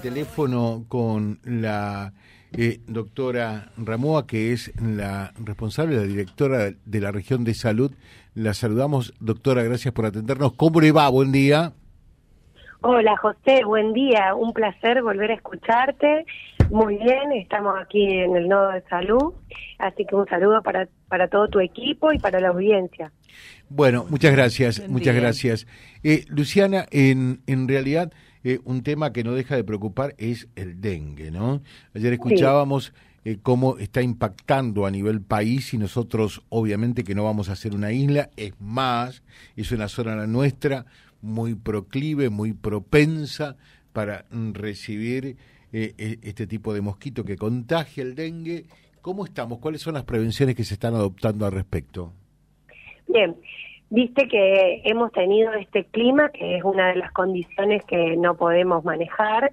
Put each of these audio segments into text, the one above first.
teléfono con la eh, doctora Ramoa, que es la responsable, la directora de la región de salud. La saludamos, doctora, gracias por atendernos. ¿Cómo le va? Buen día. Hola José, buen día, un placer volver a escucharte. Muy bien, estamos aquí en el Nodo de Salud, así que un saludo para, para todo tu equipo y para la audiencia. Bueno, muchas gracias, muchas gracias. Eh, Luciana, en, en realidad eh, un tema que no deja de preocupar es el dengue, ¿no? Ayer escuchábamos... Eh, cómo está impactando a nivel país y nosotros obviamente que no vamos a ser una isla, es más, es una zona la nuestra muy proclive, muy propensa para recibir eh, e, este tipo de mosquito que contagia el dengue. ¿Cómo estamos? ¿Cuáles son las prevenciones que se están adoptando al respecto? Bien, viste que hemos tenido este clima, que es una de las condiciones que no podemos manejar,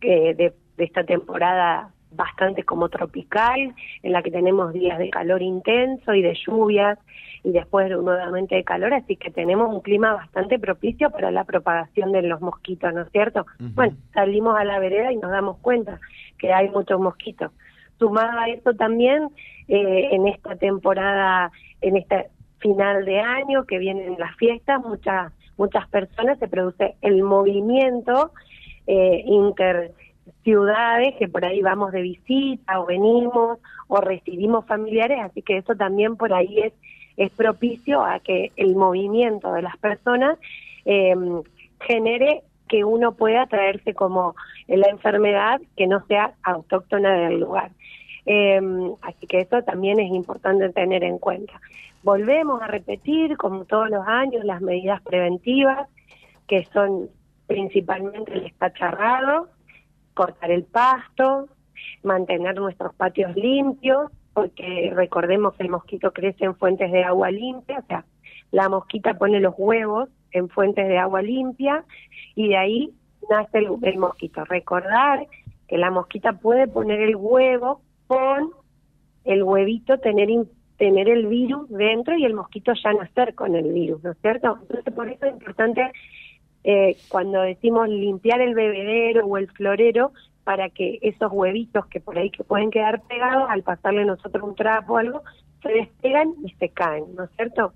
que de esta temporada bastante como tropical, en la que tenemos días de calor intenso y de lluvias y después nuevamente de calor, así que tenemos un clima bastante propicio para la propagación de los mosquitos, ¿no es cierto? Bueno, salimos a la vereda y nos damos cuenta que hay muchos mosquitos. Sumado a eso también, eh, en esta temporada, en este final de año que vienen las fiestas, muchas muchas personas se produce el movimiento eh, inter ciudades que por ahí vamos de visita o venimos o recibimos familiares, así que eso también por ahí es, es propicio a que el movimiento de las personas eh, genere que uno pueda traerse como la enfermedad que no sea autóctona del lugar. Eh, así que eso también es importante tener en cuenta. Volvemos a repetir, como todos los años, las medidas preventivas, que son principalmente el estacharrado, cortar el pasto, mantener nuestros patios limpios, porque recordemos que el mosquito crece en fuentes de agua limpia, o sea, la mosquita pone los huevos en fuentes de agua limpia y de ahí nace el, mosquito. Recordar que la mosquita puede poner el huevo con el huevito tener tener el virus dentro y el mosquito ya nacer con el virus, ¿no es cierto? Entonces por eso es importante eh, cuando decimos limpiar el bebedero o el florero para que esos huevitos que por ahí que pueden quedar pegados, al pasarle nosotros un trapo o algo, se despegan y se caen, ¿no es cierto?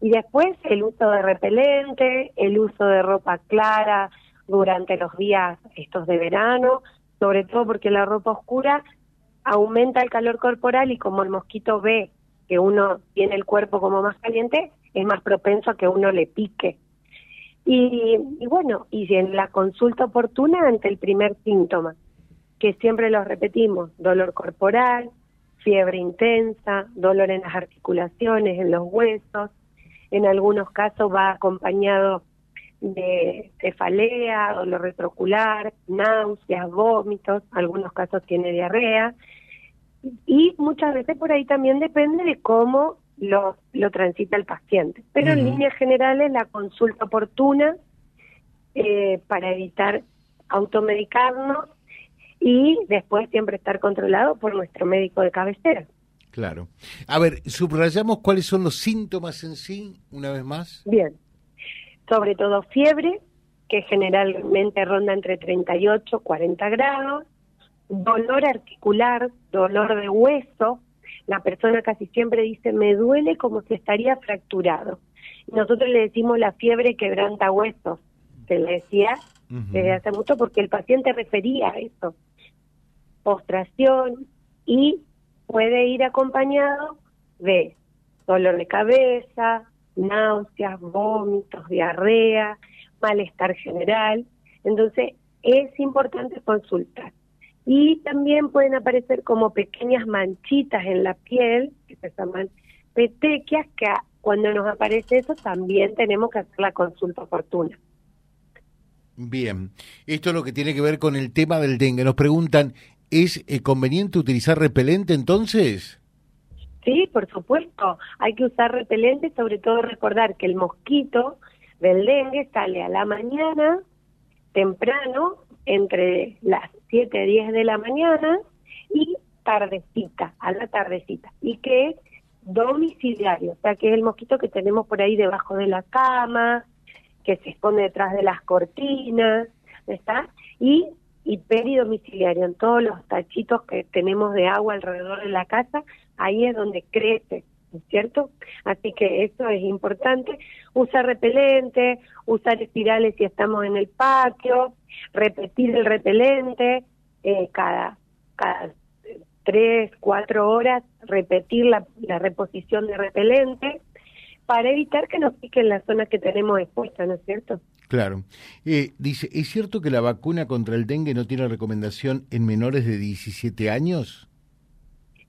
Y después el uso de repelente, el uso de ropa clara durante los días estos de verano, sobre todo porque la ropa oscura aumenta el calor corporal y como el mosquito ve que uno tiene el cuerpo como más caliente, es más propenso a que uno le pique. Y, bueno, y en la consulta oportuna ante el primer síntoma, que siempre lo repetimos, dolor corporal, fiebre intensa, dolor en las articulaciones, en los huesos, en algunos casos va acompañado de cefalea, dolor retrocular, náuseas, vómitos, algunos casos tiene diarrea y muchas veces por ahí también depende de cómo lo, lo transita el paciente. Pero en líneas generales la consulta oportuna eh, para evitar automedicarnos y después siempre estar controlado por nuestro médico de cabecera. Claro. A ver, subrayamos cuáles son los síntomas en sí, una vez más. Bien. Sobre todo fiebre, que generalmente ronda entre 38 y 40 grados, dolor articular, dolor de hueso, la persona casi siempre dice, me duele como si estaría fracturado. Nosotros le decimos la fiebre quebranta huesos, se le decía desde hace mucho porque el paciente refería a eso. Postración y puede ir acompañado de dolor de cabeza, náuseas, vómitos, diarrea, malestar general. Entonces, es importante consultar y también pueden aparecer como pequeñas manchitas en la piel, que se llaman petequias, que cuando nos aparece eso también tenemos que hacer la consulta oportuna. Bien, esto es lo que tiene que ver con el tema del dengue. Nos preguntan, ¿es eh, conveniente utilizar repelente entonces? Sí, por supuesto, hay que usar repelente, sobre todo recordar que el mosquito del dengue sale a la mañana temprano, entre las 7, 10 de la mañana y tardecita, a la tardecita, y que es domiciliario, o sea que es el mosquito que tenemos por ahí debajo de la cama, que se esconde detrás de las cortinas, ¿está? Y y peridomiciliario, en todos los tachitos que tenemos de agua alrededor de la casa, ahí es donde crece, ¿no es cierto? Así que eso es importante. Usar repelente, usar espirales si estamos en el patio, repetir el repelente eh, cada, cada tres, cuatro horas, repetir la, la reposición de repelente para evitar que nos piquen la zona que tenemos expuesta, ¿no es cierto? Claro. Eh, dice, ¿es cierto que la vacuna contra el dengue no tiene recomendación en menores de 17 años?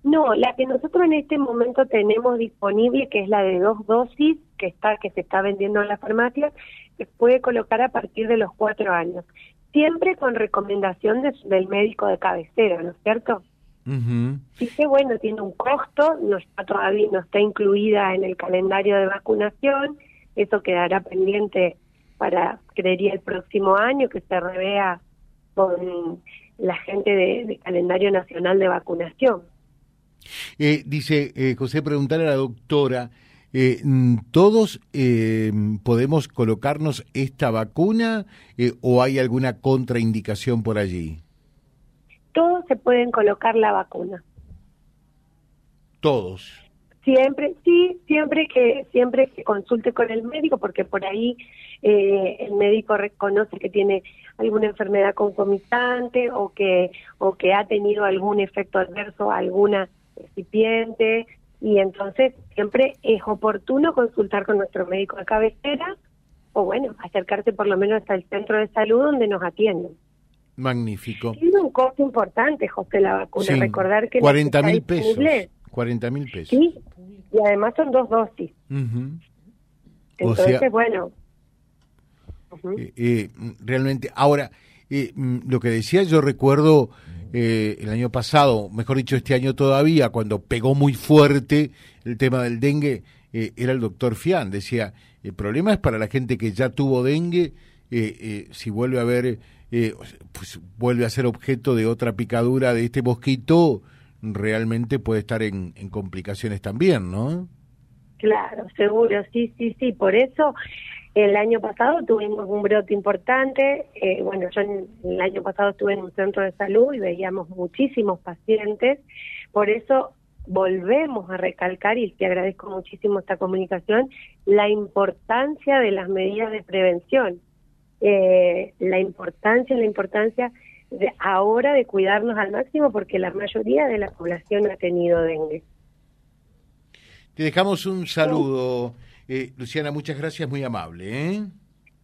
No, la que nosotros en este momento tenemos disponible, que es la de dos dosis, que está que se está vendiendo en la farmacia, se puede colocar a partir de los cuatro años, siempre con recomendación del médico de cabecera, ¿no es cierto? Que bueno, tiene un costo, no está todavía, no está incluida en el calendario de vacunación, eso quedará pendiente para, creería, el próximo año que se revea con la gente de, calendario nacional de vacunación. Eh, dice eh, José, preguntar a la doctora, eh, ¿todos eh, podemos colocarnos esta vacuna o hay alguna contraindicación por allí? Todos se pueden colocar la vacuna. Todos. Siempre, sí, siempre que siempre que consulte con el médico, porque por ahí eh, el médico reconoce que tiene alguna enfermedad concomitante o que o que ha tenido algún efecto adverso, alguna recipiente, y entonces siempre es oportuno consultar con nuestro médico de cabecera o bueno, acercarse por lo menos hasta el centro de salud donde nos atienden. Magnífico. Tiene un costo importante, José, la vacuna. Recordar que 40 mil pesos. 40 mil pesos. Sí, y además son dos dosis. Entonces, bueno. Eh, eh, realmente, ahora, eh, mm, lo que decía, yo recuerdo el año pasado, mejor dicho, este año todavía, cuando pegó muy fuerte el tema del dengue, era el doctor Fian. Decía, el problema es para la gente que ya tuvo dengue, si vuelve a haber, pues vuelve a ser objeto de otra picadura de este mosquito, realmente puede estar en, complicaciones también, ¿no? Claro, seguro, sí, sí, sí. Por eso el año pasado tuvimos un brote importante. Eh, bueno, yo el año pasado estuve en un centro de salud y veíamos muchísimos pacientes. Por eso volvemos a recalcar, y te agradezco muchísimo esta comunicación, la importancia de las medidas de prevención. Eh, la importancia, la importancia de ahora de cuidarnos al máximo porque la mayoría de la población ha tenido dengue. Te dejamos un saludo, eh, Luciana, muchas gracias, muy amable. ¿eh?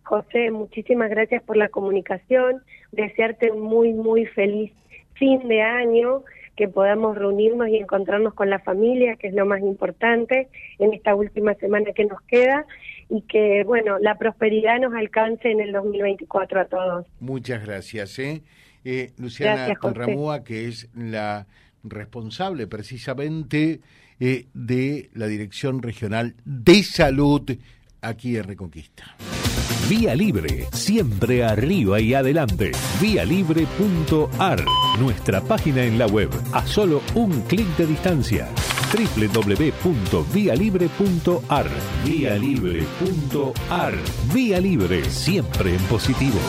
José, muchísimas gracias por la comunicación, desearte un muy, muy feliz fin de año, que podamos reunirnos y encontrarnos con la familia, que es lo más importante en esta última semana que nos queda, y que, bueno, la prosperidad nos alcance en el 2024 a todos. Muchas gracias. ¿eh? eh, Luciana Conramúa, que es la responsable precisamente eh, de la Dirección Regional de Salud aquí en Reconquista. Vía Libre, siempre arriba y adelante. Vialibre.ar, nuestra página en la web, a solo un clic de distancia. www.vialibre.ar. Vía Libre.ar. Vía Libre, siempre en positivo.